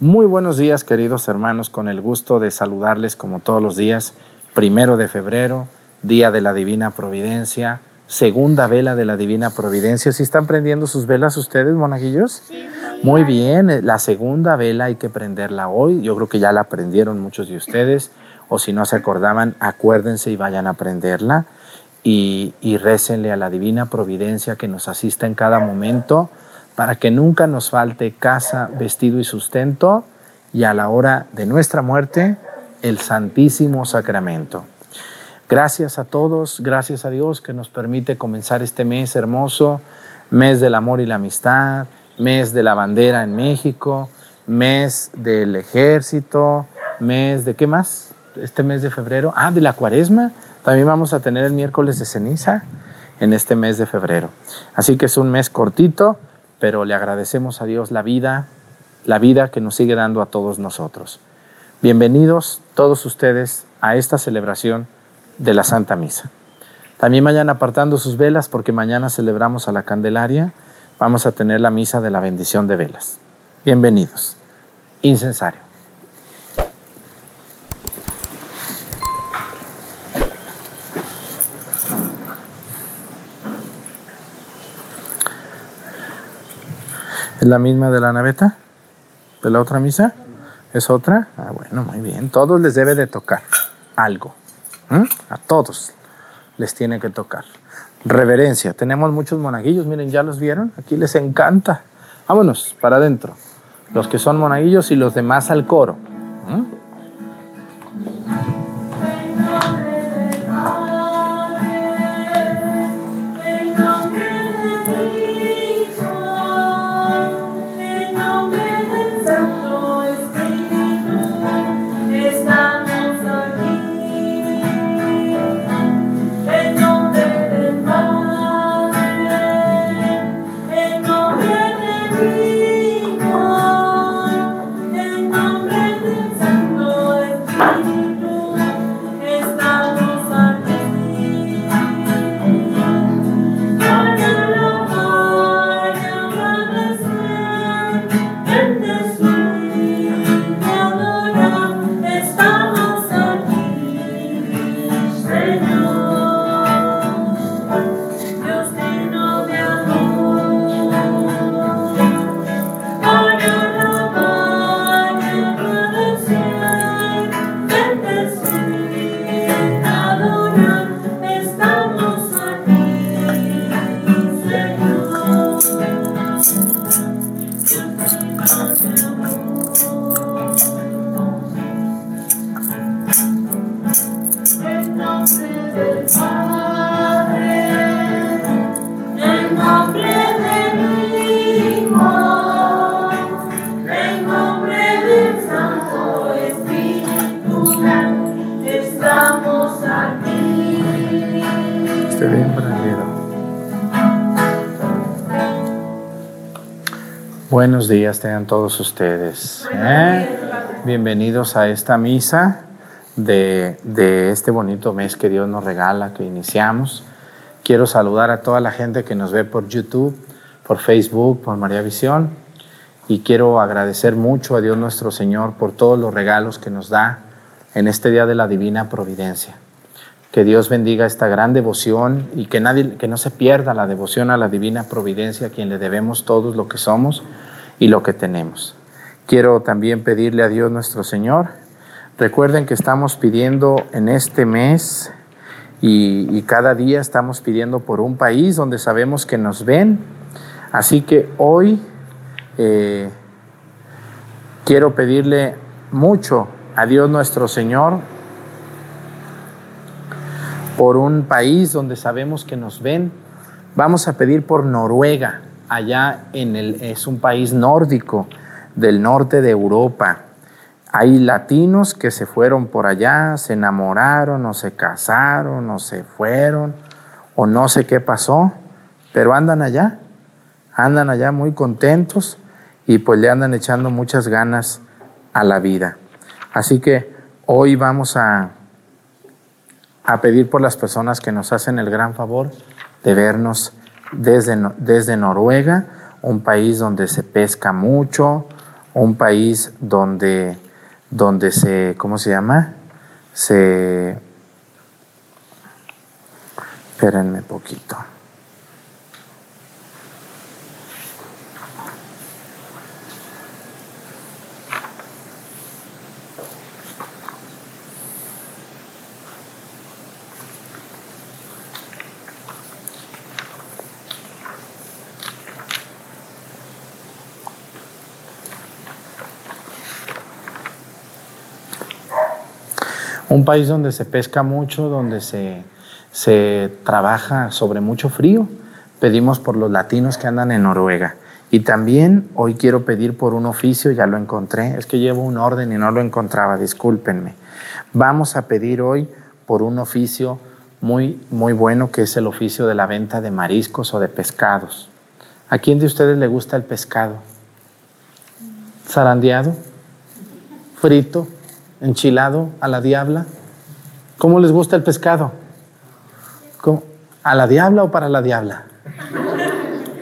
Muy buenos días, queridos hermanos, con el gusto de saludarles como todos los días, primero de febrero, día de la Divina Providencia, segunda vela de la Divina Providencia. ¿Sí están prendiendo sus velas ustedes, monaguillos? Sí. Muy bien, eh, la segunda vela hay que prenderla hoy. Yo creo que ya la aprendieron muchos de ustedes, o si no se acordaban, acuérdense y vayan a prenderla y, y récenle a la Divina Providencia que nos asista en cada momento para que nunca nos falte casa, vestido y sustento y a la hora de nuestra muerte el Santísimo Sacramento. Gracias a todos, gracias a Dios que nos permite comenzar este mes hermoso, mes del amor y la amistad, mes de la bandera en México, mes del ejército, mes de qué más? Este mes de febrero, ah, de la cuaresma. También vamos a tener el miércoles de ceniza en este mes de febrero. Así que es un mes cortito, pero le agradecemos a Dios la vida, la vida que nos sigue dando a todos nosotros. Bienvenidos todos ustedes a esta celebración de la Santa Misa. También vayan apartando sus velas porque mañana celebramos a la Candelaria. Vamos a tener la misa de la bendición de velas. Bienvenidos. Incensario. ¿Es la misma de la naveta? ¿De la otra misa? ¿Es otra? Ah, bueno, muy bien. Todos les debe de tocar algo. A todos les tiene que tocar. Reverencia. Tenemos muchos monaguillos, miren, ya los vieron. Aquí les encanta. Vámonos, para adentro. Los que son monaguillos y los demás al coro. Días tengan todos ustedes. ¿eh? Bienvenidos a esta misa de, de, este bonito mes que Dios nos regala, que iniciamos. Quiero saludar a toda la gente que nos ve por YouTube, por Facebook, por María Visión. Y quiero agradecer mucho a Dios nuestro Señor por todos los regalos que nos da en este día de la Divina Providencia. Que Dios bendiga esta gran devoción y que, nadie, que no se pierda la devoción a la Divina Providencia, a quien le debemos todos lo que somos y lo que tenemos. Quiero también pedirle a Dios nuestro Señor. Recuerden que estamos pidiendo en este mes y, cada día estamos pidiendo por un país donde sabemos que nos ven. Así que hoy eh, quiero pedirle mucho a Dios nuestro Señor por un país donde sabemos que nos ven. Vamos a pedir por Noruega allá en el, es un país nórdico del norte de Europa. Hay latinos que se fueron por allá, se enamoraron o se casaron o se fueron o no sé qué pasó, pero andan allá, andan allá muy contentos y pues le andan echando muchas ganas a la vida. Así que hoy vamos a, a pedir por las personas que nos hacen el gran favor de vernos desde, desde Noruega, un país donde se pesca mucho, un país donde, donde se, ¿cómo se llama? Se... Espérenme poquito. Un país donde se pesca mucho, donde se, se trabaja sobre mucho frío. Pedimos por los latinos que andan en Noruega. Y también hoy quiero pedir por un oficio, ya lo encontré, es que llevo un orden y no lo encontraba, discúlpenme. Vamos a pedir hoy por un oficio muy, muy bueno que es el oficio de la venta de mariscos o de pescados. ¿A quién de ustedes le gusta el pescado? ¿Zarandeado? ¿Frito? Enchilado a la diabla. ¿Cómo les gusta el pescado? ¿A la diabla o para la diabla?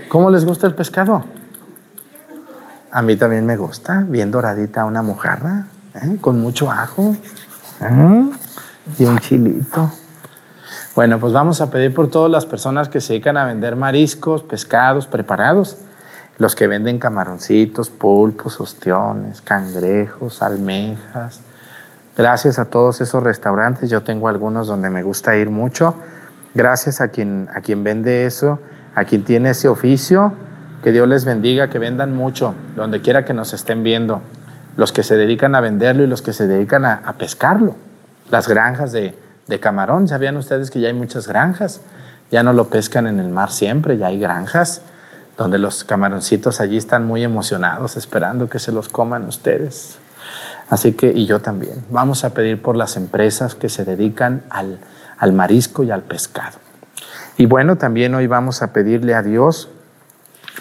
¿Cómo les gusta el pescado? A mí también me gusta, bien doradita una mojarra, ¿eh? con mucho ajo ¿eh? y un chilito. Bueno, pues vamos a pedir por todas las personas que se dedican a vender mariscos, pescados preparados, los que venden camaroncitos, pulpos, ostiones, cangrejos, almejas, Gracias a todos esos restaurantes, yo tengo algunos donde me gusta ir mucho. Gracias a quien, a quien vende eso, a quien tiene ese oficio, que Dios les bendiga, que vendan mucho, donde quiera que nos estén viendo. Los que se dedican a venderlo y los que se dedican a, pescarlo. Las granjas de, de camarón, ¿sabían ustedes que ya hay muchas granjas? Ya no lo pescan en el mar siempre, ya hay granjas donde los camaroncitos allí están muy emocionados esperando que se los coman ustedes. Así que, y yo también, vamos a pedir por las empresas que se dedican al, al marisco y al pescado. Y bueno, también hoy vamos a pedirle a Dios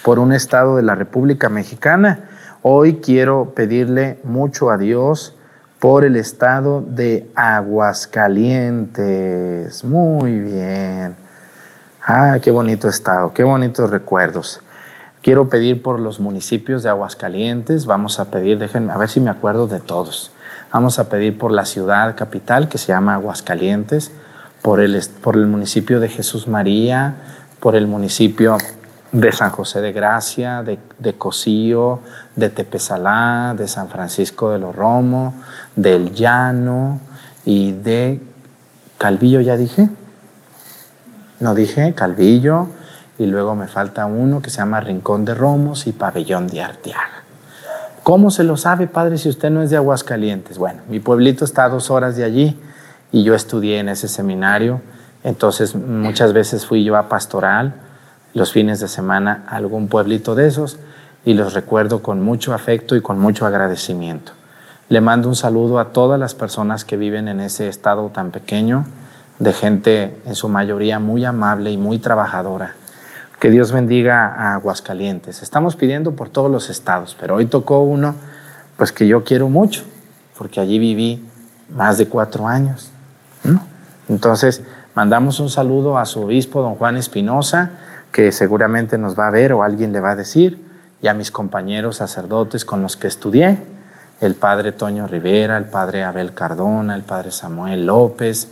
por un estado de la República Mexicana. Hoy quiero pedirle mucho a Dios por el estado de Aguascalientes. Muy bien. Ah, qué bonito estado, qué bonitos recuerdos. Quiero pedir por los municipios de Aguascalientes, vamos a pedir, déjenme, a ver si me acuerdo de todos. Vamos a pedir por la ciudad capital que se llama Aguascalientes, por el, por el municipio de Jesús María, por el municipio de San José de Gracia, de, de Cocío, de Tepezalá, de San Francisco de los Romo, del Llano y de Calvillo, ya dije. No dije, Calvillo y luego me falta uno que se llama Rincón de Romos y Pabellón de Arteaga. ¿Cómo se lo sabe, padre, si usted no es de Aguascalientes? Bueno, mi pueblito está a dos horas de allí y yo estudié en ese seminario, entonces muchas veces fui yo a pastoral los fines de semana a algún pueblito de esos y los recuerdo con mucho afecto y con mucho agradecimiento. Le mando un saludo a todas las personas que viven en ese estado tan pequeño, de gente en su mayoría muy amable y muy trabajadora que Dios bendiga a Aguascalientes. Estamos pidiendo por todos los estados, pero hoy tocó uno, pues que yo quiero mucho, porque allí viví más de cuatro años. Entonces, mandamos un saludo a su obispo, don Juan Espinosa, que seguramente nos va a ver o alguien le va a decir, y a mis compañeros sacerdotes con los que estudié, el padre Toño Rivera, el padre Abel Cardona, el padre Samuel López,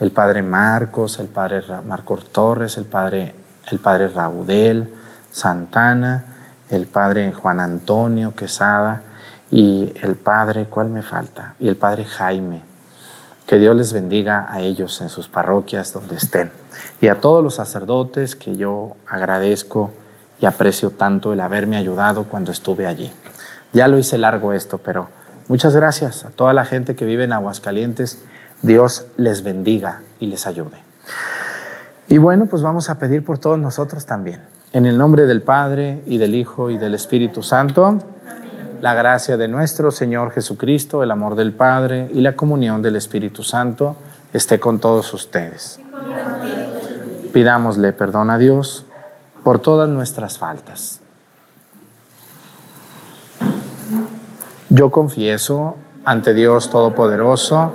el padre Marcos, el padre Marcos Torres, el padre el padre Raudel Santana, el padre Juan Antonio Quesada y el padre, ¿cuál me falta? Y el padre Jaime. Que Dios les bendiga a ellos en sus parroquias donde estén. Y a todos los sacerdotes que yo agradezco y aprecio tanto el haberme ayudado cuando estuve allí. Ya lo hice largo esto, pero muchas gracias a toda la gente que vive en Aguascalientes. Dios les bendiga y les ayude. Y bueno, pues vamos a pedir por todos nosotros también. En el nombre del Padre y del Hijo y del Espíritu Santo, la gracia de nuestro Señor Jesucristo, el amor del Padre y la comunión del Espíritu Santo esté con todos ustedes. Pidámosle perdón a Dios por todas nuestras faltas. Yo confieso ante Dios Todopoderoso,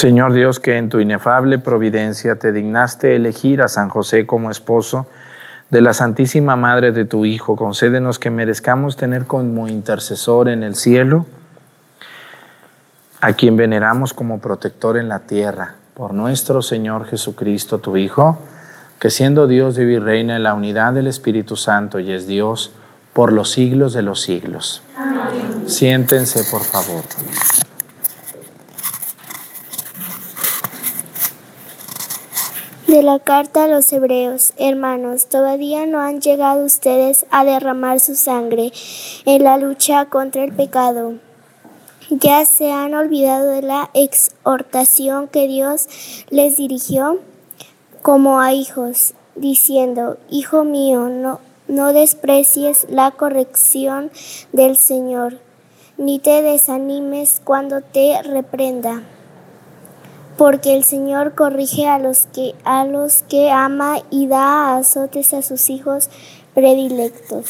Señor Dios, que en tu inefable providencia te dignaste elegir a San José como esposo de la Santísima Madre de tu Hijo, concédenos que merezcamos tener como intercesor en el cielo a quien veneramos como protector en la tierra, por nuestro Señor Jesucristo, tu Hijo, que siendo Dios vive y reina en la unidad del Espíritu Santo y es Dios, por los siglos de los siglos. Siéntense, por favor. La carta a los hebreos, hermanos, todavía no han llegado ustedes a derramar su sangre en la lucha contra el pecado. Ya se han olvidado de la exhortación que Dios les dirigió como a hijos, diciendo, Hijo mío, no, no desprecies la corrección del Señor, ni te desanimes cuando te reprenda, porque el Señor corrige a los que a los que ama y da azotes a sus hijos predilectos.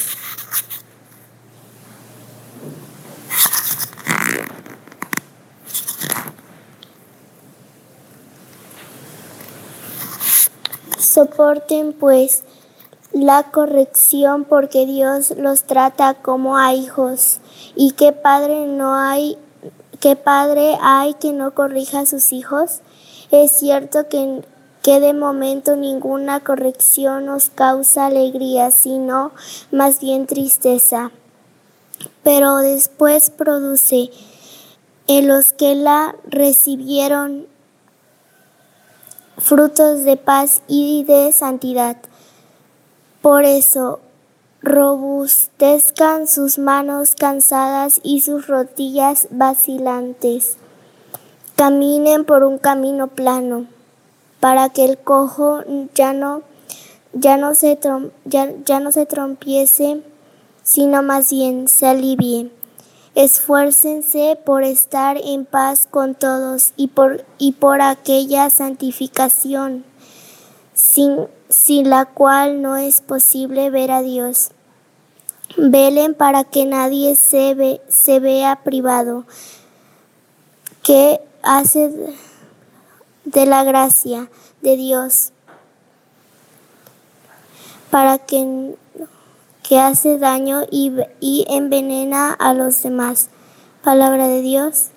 Soporten pues la corrección porque Dios los trata como a hijos. ¿Y qué padre no hay, qué padre hay que no corrija a sus hijos? Es cierto que, que de momento ninguna corrección nos causa alegría, sino más bien tristeza. Pero después produce en los que la recibieron frutos de paz y de santidad. Por eso, robustezcan sus manos cansadas y sus rodillas vacilantes. Caminen por un camino plano, para que el cojo ya no, ya no, se, ya, ya no se sino más bien se alivie. Esfuércense por estar en paz con todos y por, y por aquella santificación sin sin la cual no es posible ver a Dios. Velen para que nadie se, ve, se vea privado, que hace de la gracia de Dios, para que, que hace daño y, y envenena a los demás. Palabra de Dios.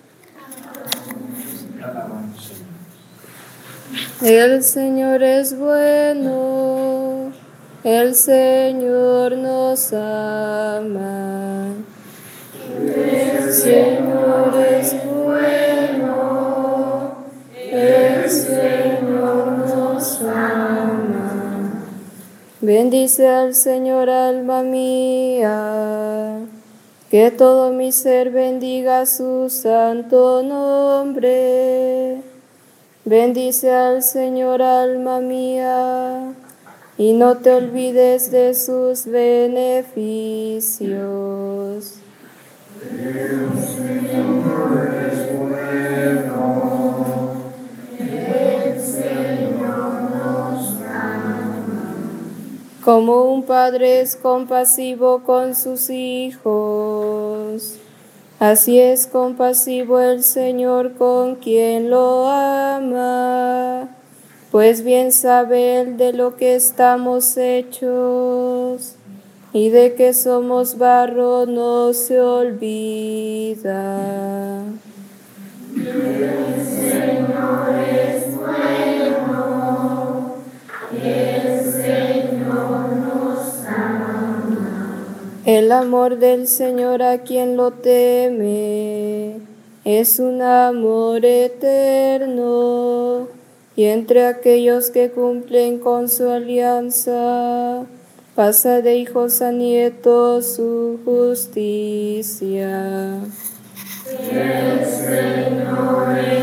El Señor es bueno, el Señor nos ama. El Señor es bueno, el Señor nos ama. Bendice al Señor alma mía, que todo mi ser bendiga su santo nombre. Bendice al Señor alma mía, y no te olvides de sus beneficios. Como un padre es compasivo con sus hijos, así es compasivo el Señor con quien lo ama, pues bien sabe él de lo que estamos hechos y de que somos barro no se olvida. El Señor es bueno. El amor del Señor a quien lo teme es un amor eterno y entre aquellos que cumplen con su alianza pasa de hijos a nietos su justicia. El Señor es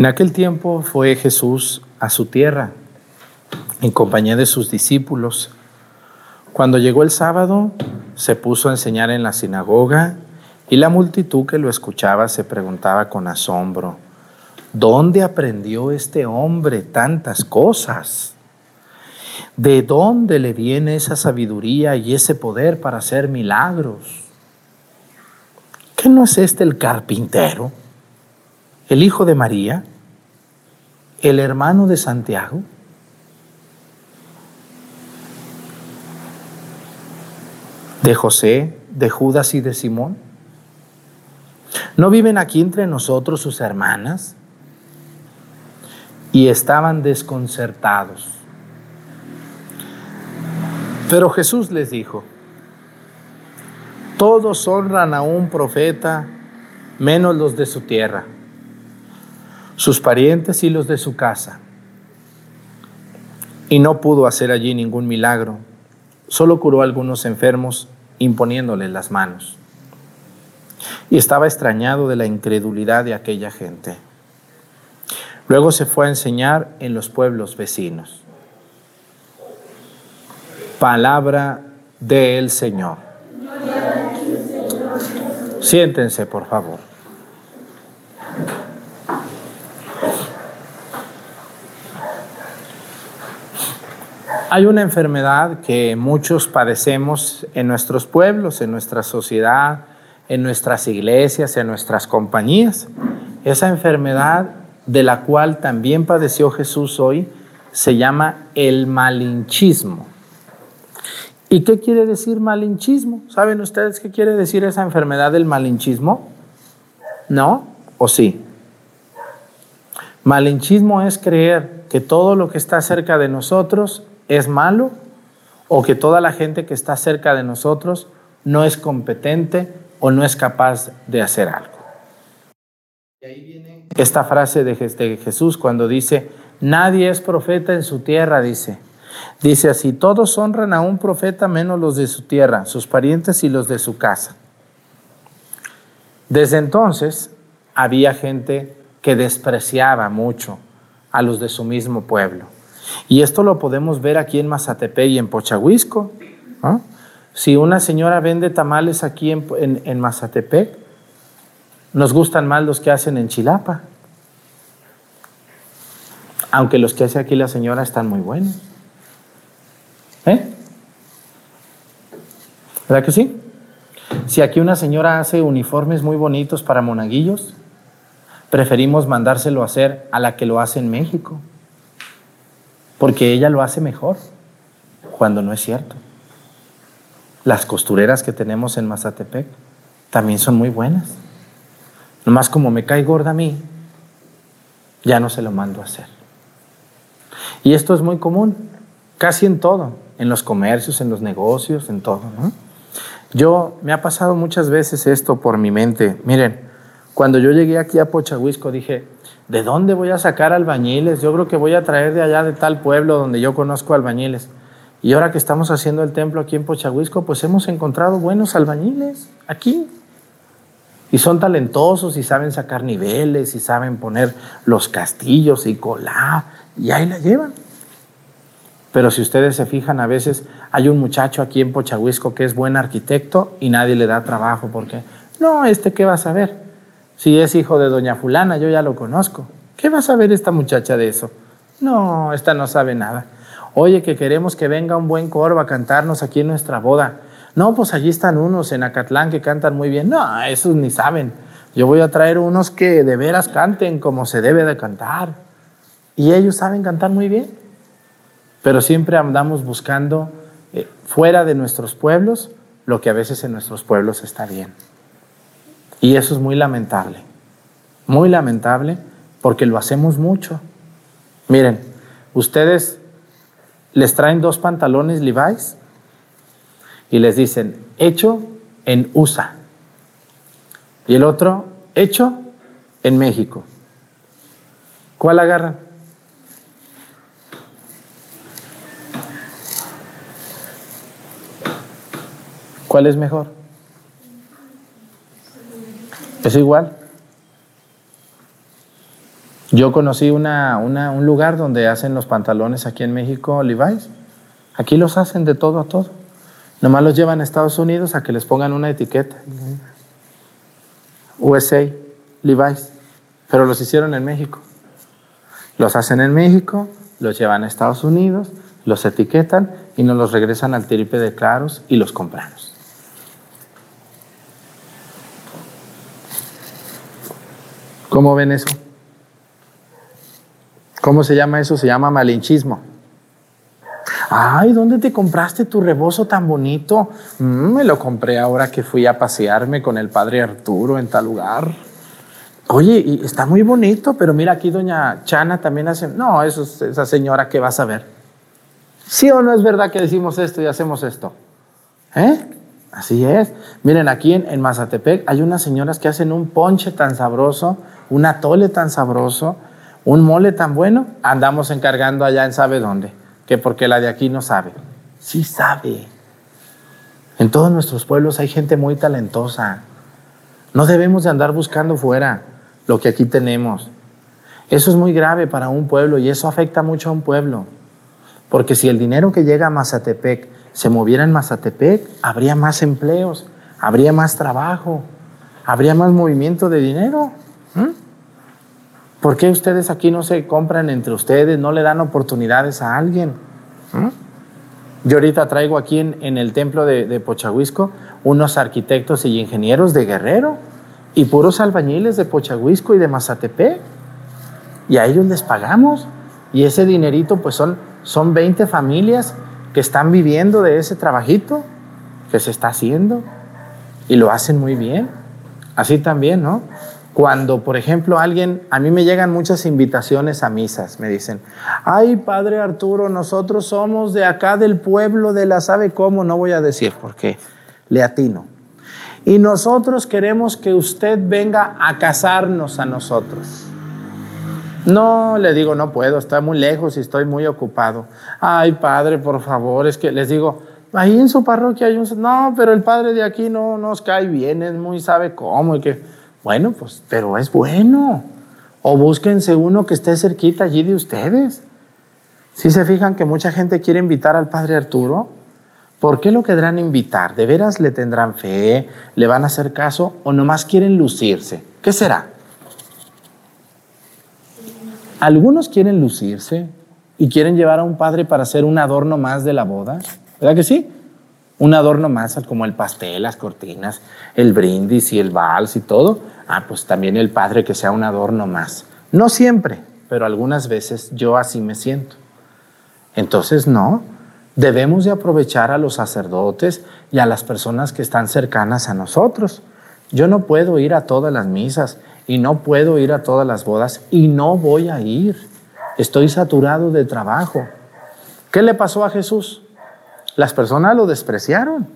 En aquel tiempo fue Jesús a su tierra en compañía de sus discípulos. Cuando llegó el sábado, se puso a enseñar en la sinagoga y la multitud que lo escuchaba se preguntaba con asombro, ¿dónde aprendió este hombre tantas cosas? ¿De dónde le viene esa sabiduría y ese poder para hacer milagros? ¿Qué no es este el carpintero? ¿El hijo de María? El hermano de Santiago? ¿De José, de Judas y de Simón? ¿No viven aquí entre nosotros sus hermanas? Y estaban desconcertados. Pero Jesús les dijo, todos honran a un profeta menos los de su tierra sus parientes y los de su casa. Y no pudo hacer allí ningún milagro, solo curó a algunos enfermos imponiéndoles las manos. Y estaba extrañado de la incredulidad de aquella gente. Luego se fue a enseñar en los pueblos vecinos. Palabra del Señor. Siéntense, por favor. Hay una enfermedad que muchos padecemos en nuestros pueblos, en nuestra sociedad, en nuestras iglesias, en nuestras compañías. Esa enfermedad de la cual también padeció Jesús hoy se llama el malinchismo. ¿Y qué quiere decir malinchismo? ¿Saben ustedes qué quiere decir esa enfermedad del malinchismo? ¿No? ¿O sí? Malinchismo es creer que todo lo que está cerca de nosotros es malo o que toda la gente que está cerca de nosotros no es competente o no es capaz de hacer algo. Esta frase de Jesús cuando dice, nadie es profeta en su tierra, dice. Dice así, todos honran a un profeta menos los de su tierra, sus parientes y los de su casa. Desde entonces había gente que despreciaba mucho a los de su mismo pueblo. Y esto lo podemos ver aquí en Mazatepec y en Pochahuisco. Si una señora vende tamales aquí en, Mazatepec, nos gustan más los que hacen en Chilapa. Aunque los que hace aquí la señora están muy buenos. ¿Eh? ¿Verdad que sí? Si aquí una señora hace uniformes muy bonitos para monaguillos, preferimos mandárselo a hacer a la que lo hace en México, porque ella lo hace mejor, cuando no es cierto. Las costureras que tenemos en Mazatepec también son muy buenas. Nomás como me cae gorda a mí, ya no se lo mando a hacer. Y esto es muy común, casi en todo, en los comercios, en los negocios, en todo. Yo me ha pasado muchas veces esto por mi mente. Miren, cuando yo llegué aquí a Pochahuisco dije, ¿de dónde voy a sacar albañiles? Yo creo que voy a traer de allá de tal pueblo donde yo conozco albañiles. Y ahora que estamos haciendo el templo aquí en Pochahuisco, pues hemos encontrado buenos albañiles aquí. Y son talentosos y saben sacar niveles y saben poner los castillos y colar. Y ahí la llevan. Pero si ustedes se fijan, a veces hay un muchacho aquí en Pochahuisco que es buen arquitecto y nadie le da trabajo porque, no, este qué va a saber. Si es hijo de doña fulana, yo ya lo conozco. ¿Qué va a saber esta muchacha de eso? No, esta no sabe nada. Oye, que queremos que venga un buen coro a cantarnos aquí en nuestra boda. No, pues allí están unos en Acatlán que cantan muy bien. No, esos ni saben. Yo voy a traer unos que de veras canten como se debe de cantar. Y ellos saben cantar muy bien. Pero siempre andamos buscando eh, fuera de nuestros pueblos lo que a veces en nuestros pueblos está bien. Y eso es muy lamentable. Muy lamentable porque lo hacemos mucho. Miren, ustedes les traen dos pantalones Levi's y les dicen, hecho en USA. Y el otro, hecho en México. ¿Cuál agarran? ¿Cuál es mejor? Es igual. Yo conocí una, un lugar donde hacen los pantalones aquí en México, Levi's. Aquí los hacen de todo a todo. Nomás los llevan a Estados Unidos a que les pongan una etiqueta. USA, Levi's. Pero los hicieron en México. Los hacen en México, los llevan a Estados Unidos, los etiquetan y nos los regresan al tripe de claros y los compramos. ¿Cómo ven eso? ¿Cómo se llama eso? Se llama malinchismo. Ay, ¿dónde te compraste tu rebozo tan bonito? Mm, me lo compré ahora que fui a pasearme con el padre Arturo en tal lugar. Oye, y está muy bonito, pero mira aquí doña Chana también hace... No, eso es esa señora que vas a ver. ¿Sí o no es verdad que decimos esto y hacemos esto? ¿Eh? Así es. Miren, aquí en, en Mazatepec hay unas señoras que hacen un ponche tan sabroso, un atole tan sabroso, un mole tan bueno. Andamos encargando allá en sabe dónde que porque la de aquí no sabe. Sí sabe. En todos nuestros pueblos hay gente muy talentosa. No debemos de andar buscando fuera lo que aquí tenemos. Eso es muy grave para un pueblo y eso afecta mucho a un pueblo. Porque si el dinero que llega a Mazatepec se moviera en Mazatepec, habría más empleos, habría más trabajo, habría más movimiento de dinero. ¿Por qué ustedes aquí no se compran entre ustedes, no le dan oportunidades a alguien? ¿Mm? Yo ahorita traigo aquí en, el templo de, de, Pochahuisco unos arquitectos y ingenieros de Guerrero y puros albañiles de Pochahuisco y de Mazatepec. Y a ellos les pagamos. Y ese dinerito, pues son, son 20 familias que están viviendo de ese trabajito que se está haciendo. Y lo hacen muy bien. Así también, ¿no? Cuando, por ejemplo, alguien, a mí me llegan muchas invitaciones a misas, me dicen, ay, Padre Arturo, nosotros somos de acá del pueblo de la sabe cómo, no voy a decir porque le atino. Y nosotros queremos que usted venga a casarnos a nosotros. No, le digo, no puedo, está muy lejos y estoy muy ocupado. Ay, padre, por favor, es que les digo, ahí en su parroquia hay un... No, pero el padre de aquí no nos cae bien, es muy sabe cómo y que... Bueno, pues, pero es bueno. O búsquense uno que esté cerquita allí de ustedes. Si se fijan que mucha gente quiere invitar al padre Arturo, ¿por qué lo querrán invitar? ¿De veras le tendrán fe? ¿Le van a hacer caso? ¿O nomás quieren lucirse? ¿Qué será? Algunos quieren lucirse y quieren llevar a un padre para hacer un adorno más de la boda. ¿Verdad que sí? Un adorno más como el pastel, las cortinas, el brindis y el vals y todo. Ah, pues también el padre que sea un adorno más. No siempre, pero algunas veces yo así me siento. Entonces, no, debemos de aprovechar a los sacerdotes y a las personas que están cercanas a nosotros. Yo no puedo ir a todas las misas y no puedo ir a todas las bodas y no voy a ir. Estoy saturado de trabajo. ¿Qué le pasó a Jesús? Las personas lo despreciaron.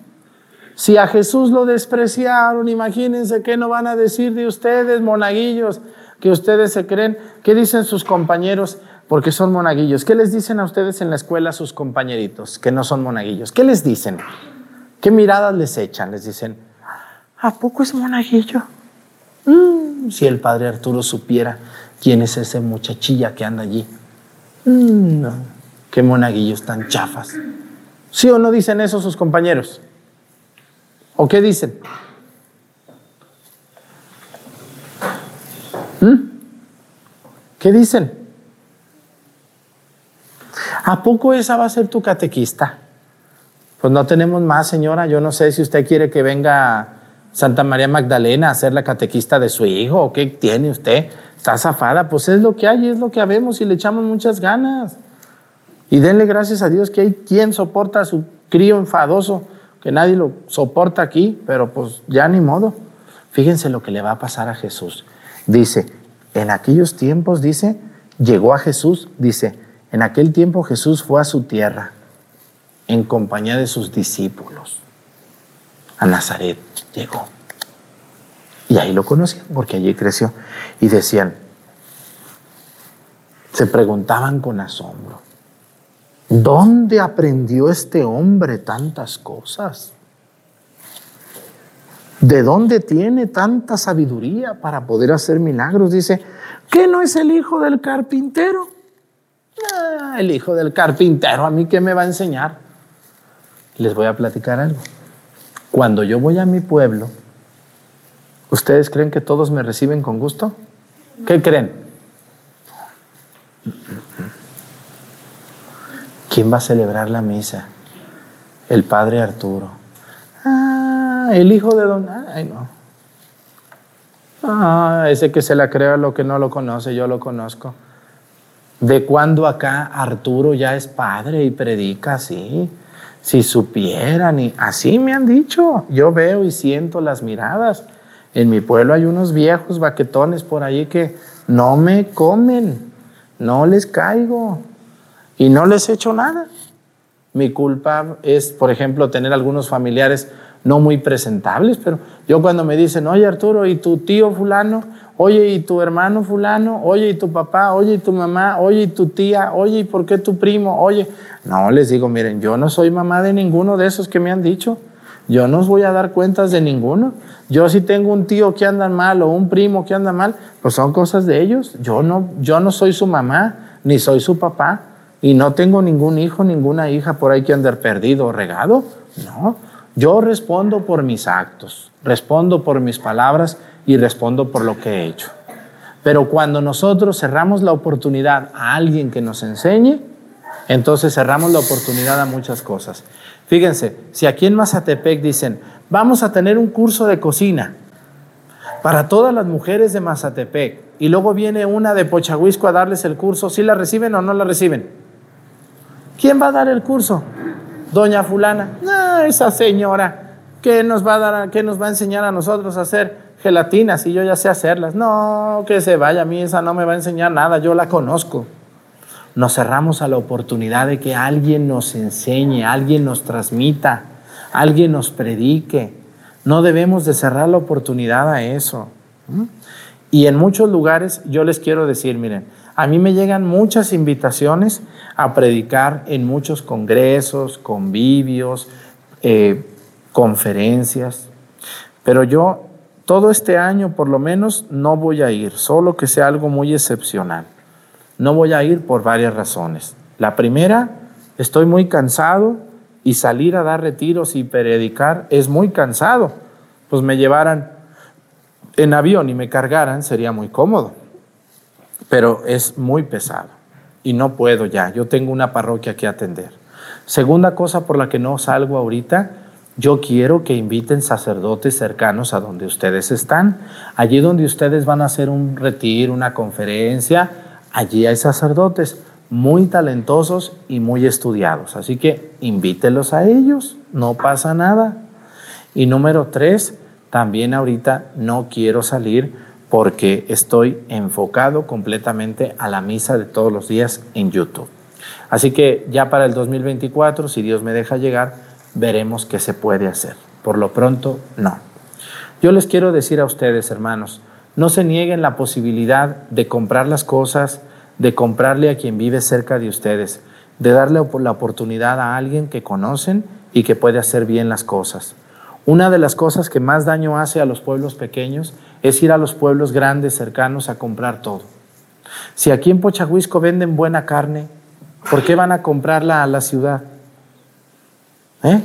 Si a Jesús lo despreciaron, imagínense qué no van a decir de ustedes, monaguillos, que ustedes se creen. ¿Qué dicen sus compañeros? Porque son monaguillos. ¿Qué les dicen a ustedes en la escuela sus compañeritos que no son monaguillos? ¿Qué les dicen? ¿Qué miradas les echan? Les dicen, ¿a poco es monaguillo? Mm, si el padre Arturo supiera quién es ese muchachilla que anda allí. Mm, qué monaguillos tan chafas. ¿Sí o no dicen eso sus compañeros? ¿O qué dicen? ¿Mm? ¿Qué dicen? ¿A poco esa va a ser tu catequista? Pues no tenemos más, señora. Yo no sé si usted quiere que venga Santa María Magdalena a ser la catequista de su hijo, o qué tiene usted, está zafada, pues es lo que hay, es lo que habemos y le echamos muchas ganas. Y denle gracias a Dios que hay quien soporta a su crío enfadoso, que nadie lo soporta aquí, pero pues ya ni modo. Fíjense lo que le va a pasar a Jesús. Dice, en aquellos tiempos, dice, llegó a Jesús, dice, en aquel tiempo Jesús fue a su tierra en compañía de sus discípulos a Nazaret llegó. Y ahí lo conocían porque allí creció. Y decían, se preguntaban con asombro, ¿dónde aprendió este hombre tantas cosas? ¿De dónde tiene tanta sabiduría para poder hacer milagros? Dice, ¿qué no es el hijo del carpintero? Ah, el hijo del carpintero, ¿a mí qué me va a enseñar? Les voy a platicar algo. Cuando yo voy a mi pueblo, ¿ustedes creen que todos me reciben con gusto? ¿Qué creen? ¿Quién va a celebrar la misa? El padre Arturo. Ah, el hijo de don... Ay, no. Ah, ese que se la crea lo que no lo conoce, yo lo conozco. ¿De cuándo acá Arturo ya es padre y predica así? Si supieran, y así me han dicho, yo veo y siento las miradas. En mi pueblo hay unos viejos baquetones por ahí que no me comen, no les caigo y no les echo nada. Mi culpa es, por ejemplo, tener algunos familiares no muy presentables, pero yo cuando me dicen, oye Arturo, ¿y tu tío fulano? Oye, ¿y tu hermano fulano? Oye, ¿y tu papá? Oye, ¿y tu mamá? Oye, ¿y tu tía? Oye, ¿y por qué tu primo? Oye, no, les digo, miren, yo no soy mamá de ninguno de esos que me han dicho. Yo no os voy a dar cuentas de ninguno. Yo si tengo un tío que anda mal o un primo que anda mal, pues son cosas de ellos. Yo no, yo no soy su mamá, ni soy su papá, y no tengo ningún hijo, ninguna hija por ahí que andar perdido o regado. No, yo respondo por mis actos, respondo por mis palabras y respondo por lo que he hecho. Pero cuando nosotros cerramos la oportunidad a alguien que nos enseñe, entonces cerramos la oportunidad a muchas cosas. Fíjense, si aquí en Mazatepec dicen, vamos a tener un curso de cocina para todas las mujeres de Mazatepec, y luego viene una de Pochahuisco a darles el curso, ¿sí la reciben o no la reciben? ¿Quién va a dar el curso? Doña fulana. No, esa señora, ¿qué nos va a dar, nos va a enseñar a nosotros a hacer? gelatinas y yo ya sé hacerlas. No, que se vaya, a mí esa no me va a enseñar nada, yo la conozco. Nos cerramos a la oportunidad de que alguien nos enseñe, alguien nos transmita, alguien nos predique. No debemos de cerrar la oportunidad a eso. Y en muchos lugares yo les quiero decir, miren, a mí me llegan muchas invitaciones a predicar en muchos congresos, convivios, eh, conferencias, pero yo todo este año por lo menos no voy a ir, solo que sea algo muy excepcional. No voy a ir por varias razones. La primera, estoy muy cansado y salir a dar retiros y predicar es muy cansado. Pues me llevaran en avión y me cargaran sería muy cómodo pero es muy pesado y no puedo ya. Yo tengo una parroquia que atender. Segunda cosa por la que no salgo ahorita, yo quiero que inviten sacerdotes cercanos a donde ustedes están. Allí donde ustedes van a hacer un retiro, una conferencia, allí hay sacerdotes muy talentosos y muy estudiados. Así que invítelos a ellos, no pasa nada. Y número tres, también ahorita no quiero salir porque estoy enfocado completamente a la misa de todos los días en YouTube. Así que ya para el 2024, si Dios me deja llegar, veremos qué se puede hacer. Por lo pronto, no. Yo les quiero decir a ustedes, hermanos, no se nieguen la posibilidad de comprar las cosas, de comprarle a quien vive cerca de ustedes, de darle la oportunidad a alguien que conocen y que puede hacer bien las cosas. Una de las cosas que más daño hace a los pueblos pequeños es ir a los pueblos grandes cercanos a comprar todo. Si aquí en Pochahuisco venden buena carne, ¿por qué van a comprarla a la ciudad? ¿Eh?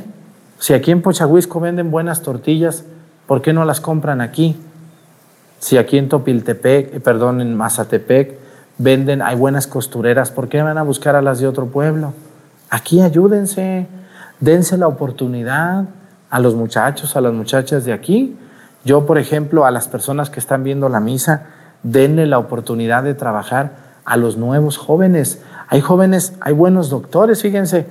Si aquí en Pochahuisco venden buenas tortillas, ¿por qué no las compran aquí? Si aquí en Topiltepec, eh, perdón, en Mazatepec venden, hay buenas costureras, ¿por qué van a buscar a las de otro pueblo? Aquí ayúdense, dense la oportunidad a los muchachos, a las muchachas de aquí. Yo, por ejemplo, a las personas que están viendo la misa, denle la oportunidad de trabajar a los nuevos jóvenes. Hay jóvenes, hay buenos doctores, fíjense.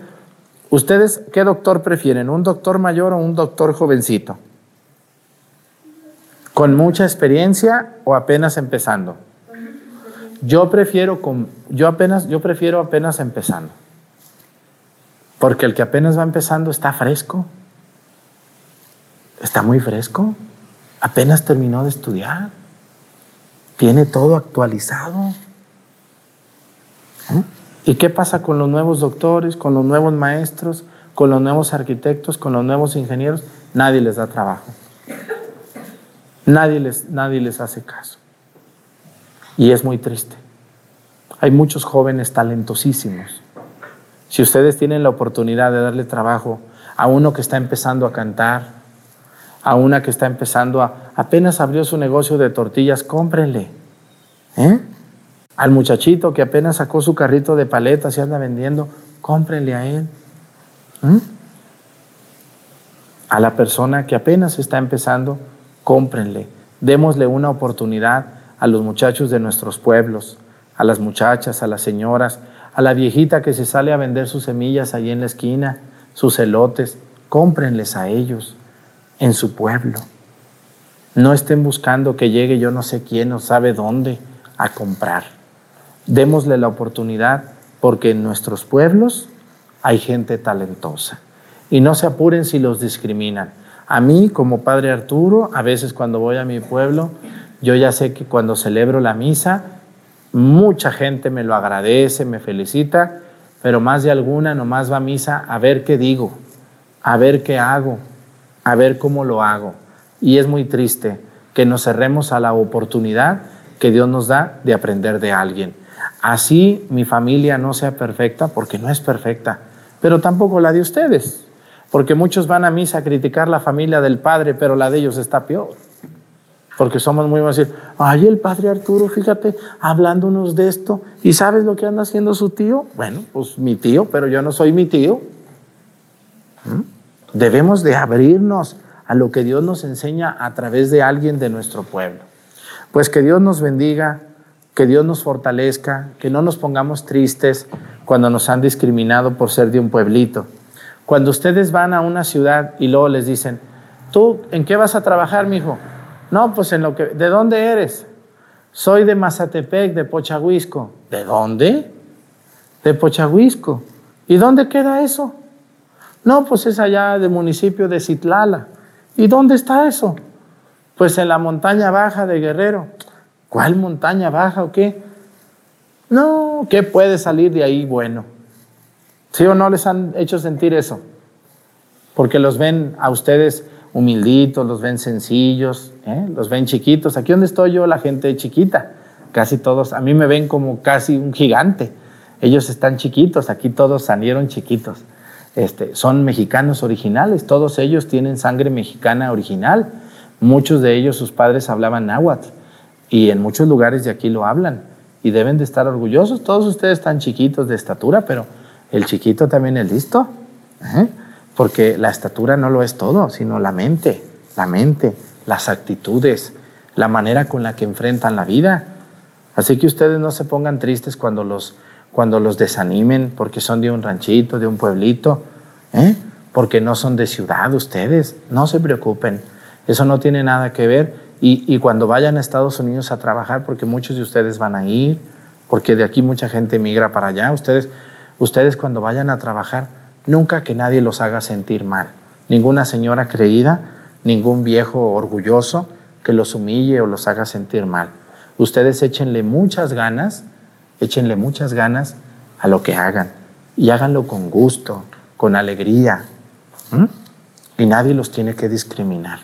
¿Ustedes qué doctor prefieren? ¿Un doctor mayor o un doctor jovencito? ¿Con mucha experiencia o apenas empezando? Yo prefiero, con, yo apenas, yo prefiero apenas empezando. Porque el que apenas va empezando está fresco está muy fresco, apenas terminó de estudiar, tiene todo actualizado. ¿Eh? ¿Y qué pasa con los nuevos doctores, con los nuevos maestros, con los nuevos arquitectos, con los nuevos ingenieros? Nadie les da trabajo. Nadie les, nadie les hace caso. Y es muy triste. Hay muchos jóvenes talentosísimos. Si ustedes tienen la oportunidad de darle trabajo a uno que está empezando a cantar, a una que está empezando a, apenas abrió su negocio de tortillas, cómprenle. ¿Eh? Al muchachito que apenas sacó su carrito de paletas y anda vendiendo, cómprenle a él. ¿Mm? A la persona que apenas está empezando, cómprenle. Démosle una oportunidad a los muchachos de nuestros pueblos, a las muchachas, a las señoras, a la viejita que se sale a vender sus semillas allí en la esquina, sus elotes, cómprenles a ellos en su pueblo. No estén buscando que llegue yo no sé quién o sabe dónde a comprar. Démosle la oportunidad porque en nuestros pueblos hay gente talentosa. Y no se apuren si los discriminan. A mí, como padre Arturo, a veces cuando voy a mi pueblo, yo ya sé que cuando celebro la misa, mucha gente me lo agradece, me felicita, pero más de alguna nomás va a misa a ver qué digo, a ver qué hago, a ver cómo lo hago. Y es muy triste que nos cerremos a la oportunidad que Dios nos da de aprender de alguien. Así mi familia no sea perfecta, porque no es perfecta, pero tampoco la de ustedes, porque muchos van a misa a criticar la familia del padre, pero la de ellos está peor. Porque somos muy a decir, ay, el padre Arturo, fíjate, hablándonos de esto, ¿y sabes lo que anda haciendo su tío? Bueno, pues mi tío, pero yo no soy mi tío. ¿Mm? Debemos de abrirnos a lo que Dios nos enseña a través de alguien de nuestro pueblo. Pues que Dios nos bendiga, que Dios nos fortalezca, que no nos pongamos tristes cuando nos han discriminado por ser de un pueblito. Cuando ustedes van a una ciudad y luego les dicen, ¿tú en qué vas a trabajar, mijo? No, pues en lo que, ¿de dónde eres? Soy de Mazatepec, de Pochahuisco. ¿De dónde? De Pochahuisco. ¿Y dónde queda eso? No, pues es allá del municipio de Citlala. ¿Y dónde está eso? Pues en la montaña baja de Guerrero. ¿Cuál montaña baja o qué? No, ¿qué puede salir de ahí bueno? ¿Sí o no les han hecho sentir eso? Porque los ven a ustedes humilditos, los ven sencillos, ¿eh? los ven chiquitos. Aquí donde estoy yo, la gente chiquita, casi todos, a mí me ven como casi un gigante. Ellos están chiquitos, aquí todos salieron chiquitos. Este, son mexicanos originales, todos ellos tienen sangre mexicana original. Muchos de ellos, sus padres hablaban náhuatl y en muchos lugares de aquí lo hablan y deben de estar orgullosos. Todos ustedes están chiquitos de estatura, pero el chiquito también es listo. ¿eh? Porque la estatura no lo es todo, sino la mente, la mente, las actitudes, la manera con la que enfrentan la vida. Así que ustedes no se pongan tristes cuando los, cuando los desanimen porque son de un ranchito, de un pueblito, ¿eh? porque no son de ciudad ustedes. No se preocupen, eso no tiene nada que ver. Y, cuando vayan a Estados Unidos a trabajar, porque muchos de ustedes van a ir, porque de aquí mucha gente migra para allá, ustedes, ustedes cuando vayan a trabajar, Nunca que nadie los haga sentir mal. Ninguna señora creída, ningún viejo orgulloso que los humille o los haga sentir mal. Ustedes échenle muchas ganas, échenle muchas ganas a lo que hagan y háganlo con gusto, con alegría. Y nadie los tiene que discriminar,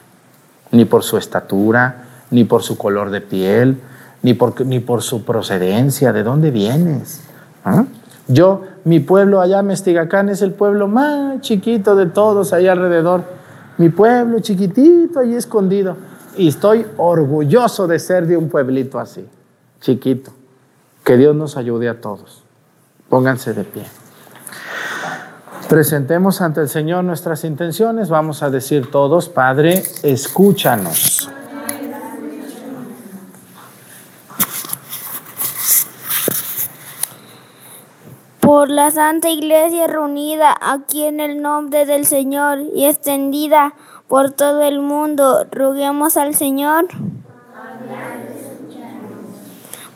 ni por su estatura, ni por su color de piel, ni por, ni por su procedencia, de dónde vienes. Yo, mi pueblo allá, Mestigacán, es el pueblo más chiquito de todos ahí alrededor. Mi pueblo chiquitito ahí escondido. Y estoy orgulloso de ser de un pueblito así, chiquito. Que Dios nos ayude a todos. Pónganse de pie. Presentemos ante el Señor nuestras intenciones. Vamos a decir todos, Padre, escúchanos. por la Santa Iglesia reunida aquí en el nombre del Señor y extendida por todo el mundo, roguemos al Señor.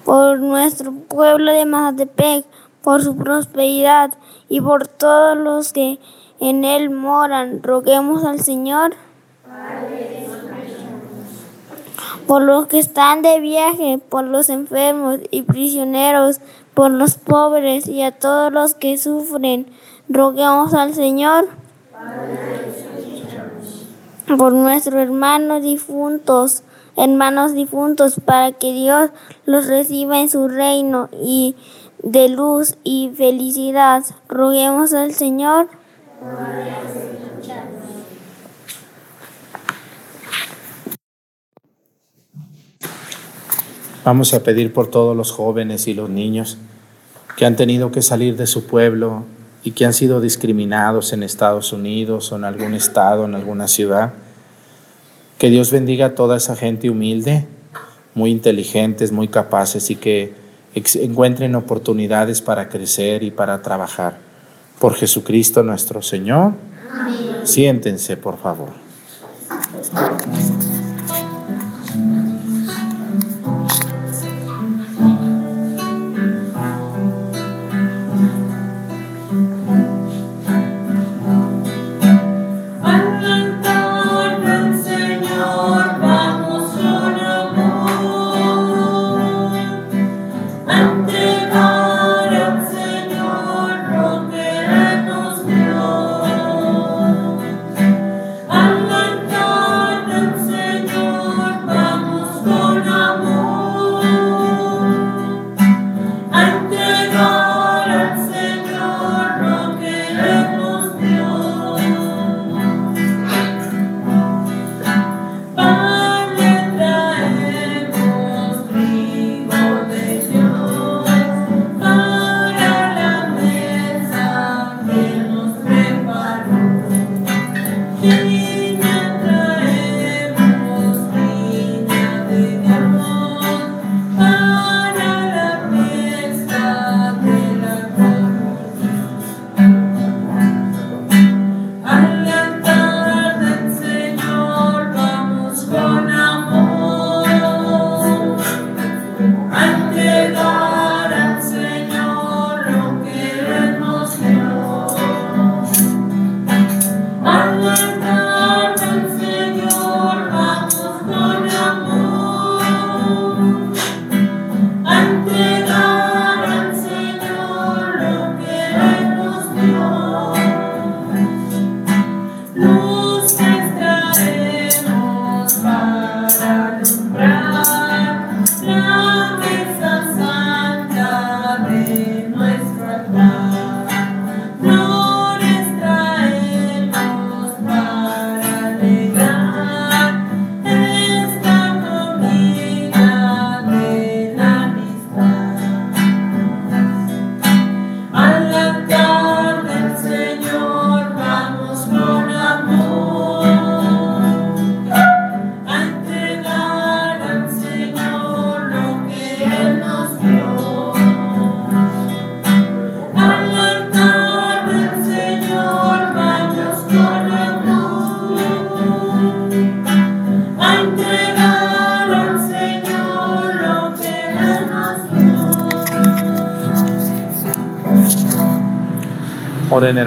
Por nuestro pueblo de Mazatepec, por su prosperidad y por todos los que en él moran, roguemos al Señor. Por los que están de viaje, por los enfermos y prisioneros, por los pobres y a todos los que sufren. Roguemos al Señor por nuestros hermanos difuntos, hermanos difuntos, para que Dios los reciba en su reino y de luz y felicidad. Roguemos al Señor. Vamos a pedir por todos los jóvenes y los niños que han tenido que salir de su pueblo y que han sido discriminados en Estados Unidos o en algún estado, en alguna ciudad. Que Dios bendiga a toda esa gente humilde, muy inteligentes, muy capaces y que encuentren oportunidades para crecer y para trabajar. Por Jesucristo nuestro Señor. Siéntense, por favor.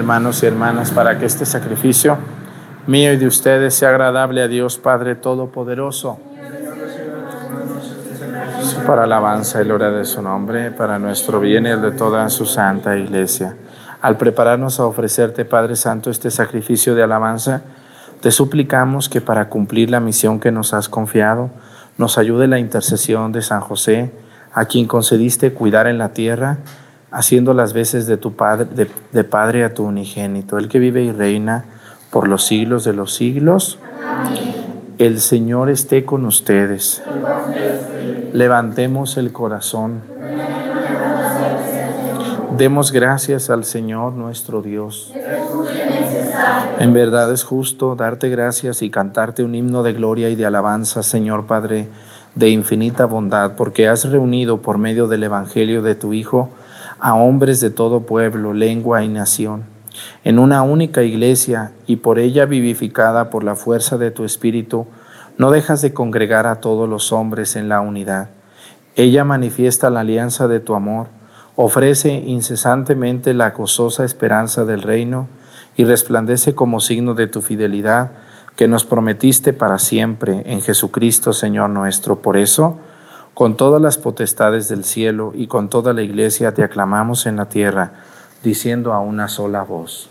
Hermanos y hermanas para que este sacrificio mío y de ustedes sea agradable a Dios Padre Todopoderoso. Para alabanza y gloria de su nombre, para nuestro bien y el de toda su santa iglesia. Al prepararnos a ofrecerte, Padre Santo, este sacrificio de alabanza, te suplicamos que para cumplir la misión que nos has confiado, nos ayude la intercesión de San José, a quien concediste cuidar en la tierra haciendo las veces de tu padre, de, padre a tu unigénito, el que vive y reina por los siglos de los siglos. El Señor esté con ustedes. Levantemos el corazón. Demos gracias al Señor nuestro Dios. En verdad es justo darte gracias y cantarte un himno de gloria y de alabanza, Señor Padre, de infinita bondad, porque has reunido por medio del Evangelio de tu Hijo a hombres de todo pueblo, lengua y nación, en una única iglesia y por ella vivificada por la fuerza de tu Espíritu, no dejas de congregar a todos los hombres en la unidad. Ella manifiesta la alianza de tu amor, ofrece incesantemente la gozosa esperanza del reino y resplandece como signo de tu fidelidad que nos prometiste para siempre en Jesucristo Señor nuestro. Por eso, con todas las potestades del cielo y con toda la iglesia te aclamamos en la tierra, diciendo a una sola voz.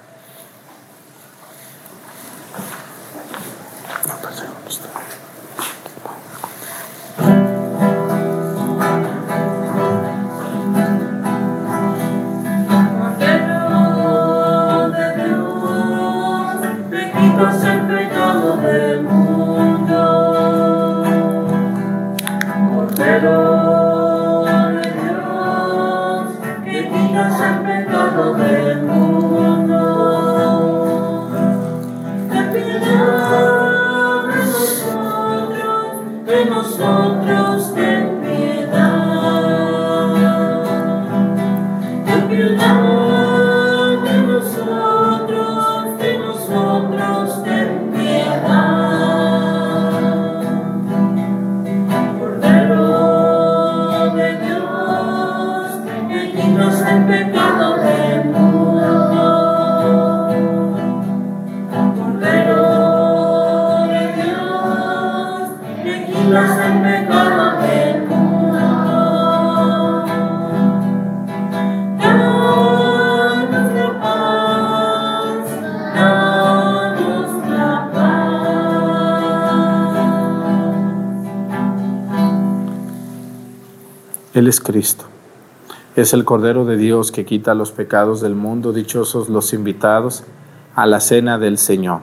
Él es Cristo. Es el Cordero de Dios que quita los pecados del mundo. Dichosos los invitados a la cena del Señor.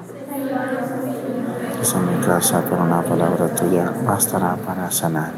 Esa mi casa, por una palabra tuya bastará para sanarme.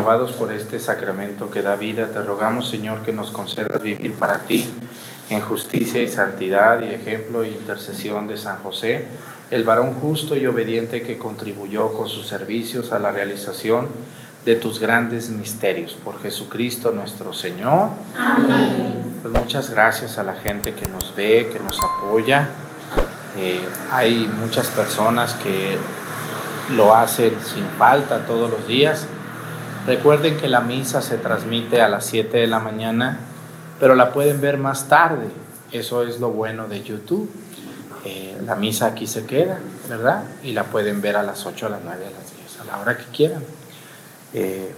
Renovados por este sacramento que da vida, te rogamos, Señor, que nos concedas vivir para ti en justicia y santidad y ejemplo e intercesión de San José, el varón justo y obediente que contribuyó con sus servicios a la realización de tus grandes misterios. Por Jesucristo nuestro Señor. Amén. Pues muchas gracias a la gente que nos ve, que nos apoya. Eh, hay muchas personas que lo hacen sin falta todos los días. Recuerden que la misa se transmite a las 7 de la mañana, pero la pueden ver más tarde. Eso es lo bueno de YouTube. Eh, la misa aquí se queda, ¿verdad? Y la pueden ver a las 8, a las 9, a las 10, a la hora que quieran. Eh,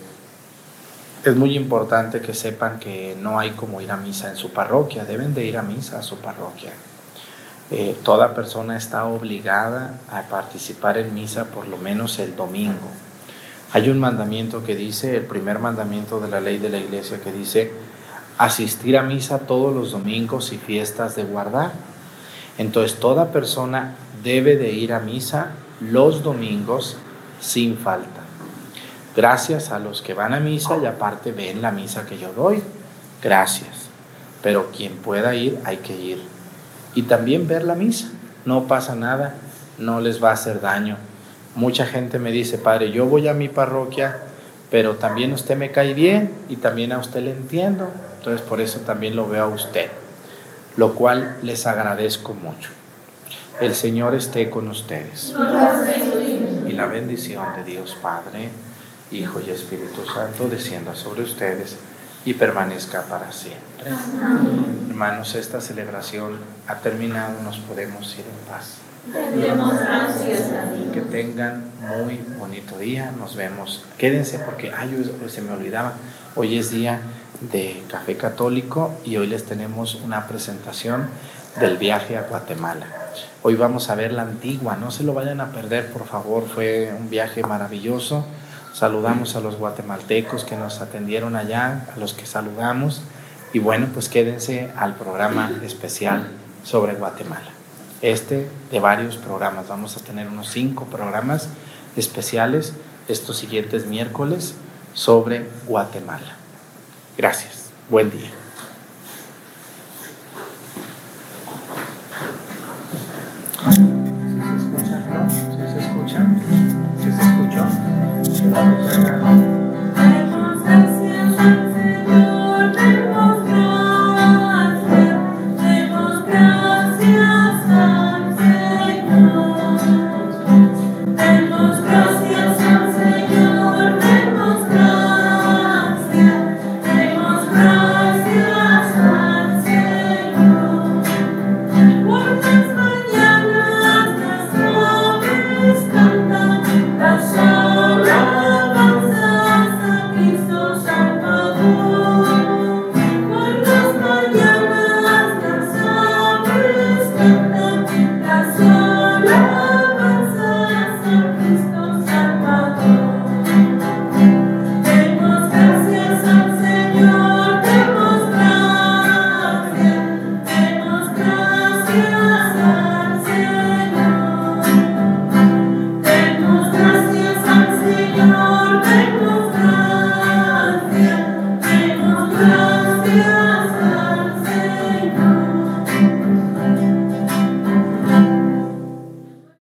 es muy importante que sepan que no hay como ir a misa en su parroquia, deben de ir a misa a su parroquia. Eh, toda persona está obligada a participar en misa por lo menos el domingo. Hay un mandamiento que dice, el primer mandamiento de la ley de la iglesia que dice, asistir a misa todos los domingos y fiestas de guardar. Entonces toda persona debe de ir a misa los domingos sin falta. Gracias a los que van a misa y aparte ven la misa que yo doy. Gracias. Pero quien pueda ir, hay que ir. Y también ver la misa. No pasa nada, no les va a hacer daño. Mucha gente me dice, padre, yo voy a mi parroquia, pero también usted me cae bien y también a usted le entiendo. Entonces por eso también lo veo a usted. Lo cual les agradezco mucho. El Señor esté con ustedes. Y la bendición de Dios Padre Hijo y Espíritu Santo, descienda sobre ustedes y permanezca para siempre. Hermanos, esta celebración ha terminado, nos podemos ir en paz. Que tengan muy bonito día, nos vemos. Quédense porque ay, se me olvidaba, hoy es día de café católico y hoy les tenemos una presentación del viaje a Guatemala. Hoy vamos a ver la antigua, no se lo vayan a perder, por favor, fue un viaje maravilloso. Saludamos a los guatemaltecos que nos atendieron allá, a los que saludamos. Y bueno, pues quédense al programa especial sobre Guatemala. Este de varios programas. Vamos a tener unos cinco programas especiales estos siguientes miércoles sobre Guatemala. Gracias. Buen día.